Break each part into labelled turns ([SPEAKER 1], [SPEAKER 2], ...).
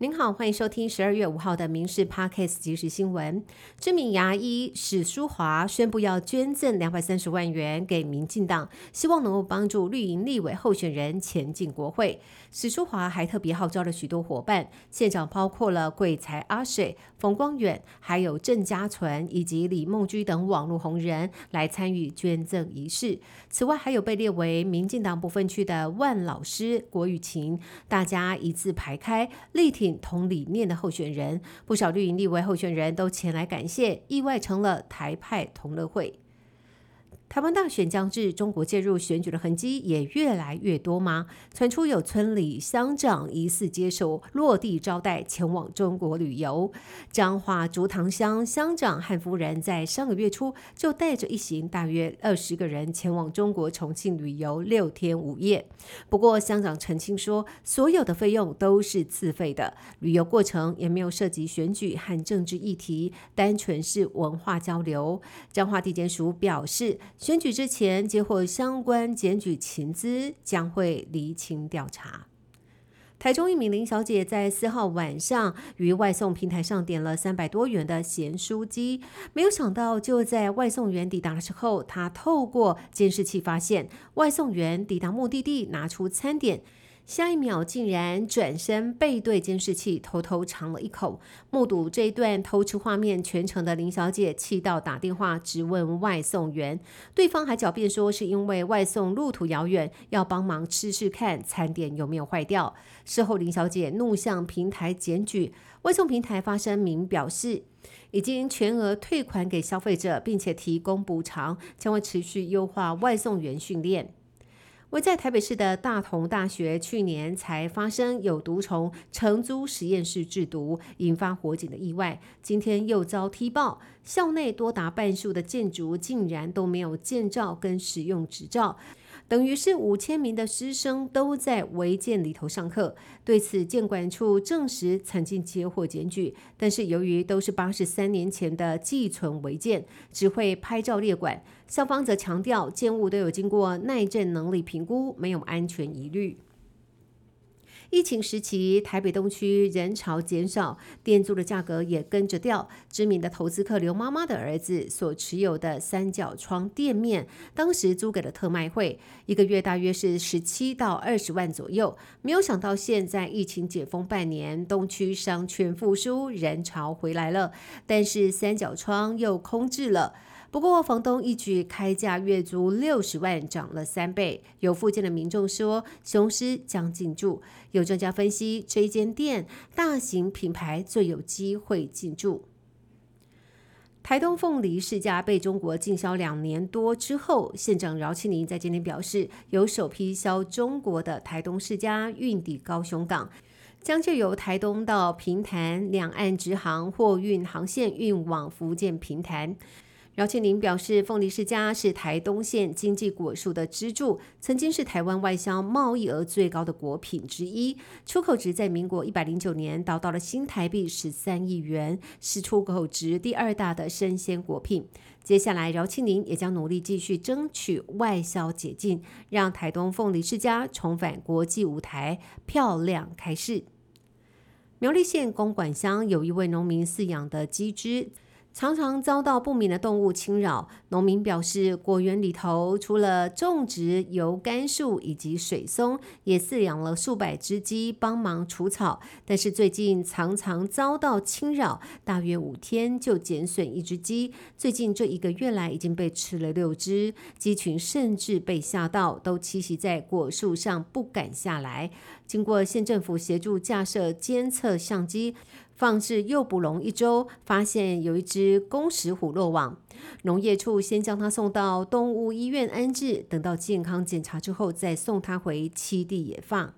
[SPEAKER 1] 您好，欢迎收听十二月五号的《民事 Podcast》即时新闻。知名牙医史书华宣布要捐赠两百三十万元给民进党，希望能够帮助绿营立委候选人前进国会。史书华还特别号召了许多伙伴，现场包括了贵才阿水、冯光远，还有郑家纯以及李梦居等网络红人来参与捐赠仪式。此外，还有被列为民进党不分区的万老师郭玉琴，大家一字排开，力挺。同理念的候选人，不少绿营立委候选人都前来感谢，意外成了台派同乐会。台湾大选将至，中国介入选举的痕迹也越来越多吗？传出有村里乡长疑似接受落地招待前往中国旅游。彰化竹塘乡乡长汉夫人在上个月初就带着一行大约二十个人前往中国重庆旅游六天五夜。不过乡长澄清说，所有的费用都是自费的，旅游过程也没有涉及选举和政治议题，单纯是文化交流。彰化地检署表示。选举之前接获相关检举情资，将会厘清调查。台中一名林小姐在四号晚上于外送平台上点了三百多元的咸酥鸡，没有想到就在外送员抵达的时候，她透过监视器发现外送员抵达目的地，拿出餐点。下一秒，竟然转身背对监视器，偷偷尝了一口。目睹这一段偷吃画面全程的林小姐气到打电话质问外送员，对方还狡辩说是因为外送路途遥远，要帮忙吃吃看餐点有没有坏掉。事后，林小姐怒向平台检举，外送平台发声明表示，已经全额退款给消费者，并且提供补偿，将会持续优化外送员训练。位在台北市的大同大学去年才发生有毒虫承租实验室制毒引发火警的意外，今天又遭踢爆，校内多达半数的建筑竟然都没有建造跟使用执照。等于是五千名的师生都在违建里头上课。对此，建管处证实曾经接获检举，但是由于都是八十三年前的寄存违建，只会拍照列管。校方则强调，建物都有经过耐震能力评估，没有安全疑虑。疫情时期，台北东区人潮减少，店租的价格也跟着掉。知名的投资客刘妈妈的儿子所持有的三角窗店面，当时租给了特卖会，一个月大约是十七到二十万左右。没有想到，现在疫情解封半年，东区商圈复苏，人潮回来了，但是三角窗又空置了。不过，房东一举开价月租六十万，涨了三倍。有附近的民众说，雄狮将进驻。有专家分析，这一间店大型品牌最有机会进驻。台东凤梨世家被中国禁销两年多之后，县长饶庆林在今天表示，有首批销中国的台东世家运抵高雄港，将就由台东到平潭两岸直航货运航线运往福建平潭。饶庆林表示，凤梨世家是台东县经济果树的支柱，曾经是台湾外销贸易额最高的果品之一，出口值在民国一百零九年达到了新台币十三亿元，是出口值第二大的生鲜果品。接下来，饶庆林也将努力继续争取外销解禁，让台东凤梨世家重返国际舞台，漂亮开市。苗栗县公馆乡有一位农民饲养的鸡只。常常遭到不明的动物侵扰，农民表示，果园里头除了种植油甘树以及水松，也饲养了数百只鸡帮忙除草，但是最近常常遭到侵扰，大约五天就减损一只鸡。最近这一个月来，已经被吃了六只鸡群，甚至被吓到，都栖息在果树上不敢下来。经过县政府协助架设监测相机。放置诱捕笼一周，发现有一只公石虎落网。农业处先将它送到动物医院安置，等到健康检查之后，再送它回栖地野放。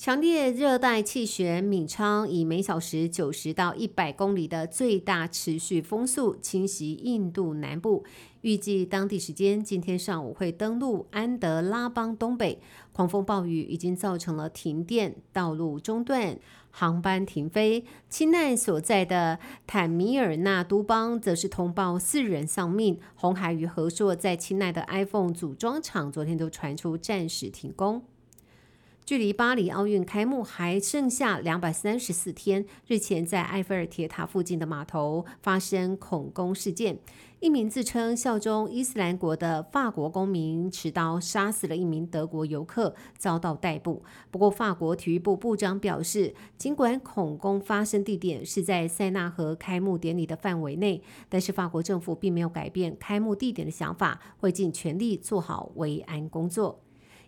[SPEAKER 1] 强烈热带气旋敏昌以每小时九十到一百公里的最大持续风速侵袭印度南部。预计当地时间今天上午会登陆安德拉邦东北，狂风暴雨已经造成了停电、道路中断、航班停飞。钦奈所在的坦米尔纳都邦则是通报四人丧命。红海与和硕在钦奈的 iPhone 组装厂昨天都传出暂时停工。距离巴黎奥运开幕还剩下两百三十四天，日前在埃菲尔铁塔附近的码头发生恐攻事件。一名自称效忠伊斯兰国的法国公民持刀杀死了一名德国游客，遭到逮捕。不过，法国体育部部长表示，尽管恐攻发生地点是在塞纳河开幕典礼的范围内，但是法国政府并没有改变开幕地点的想法，会尽全力做好维安工作。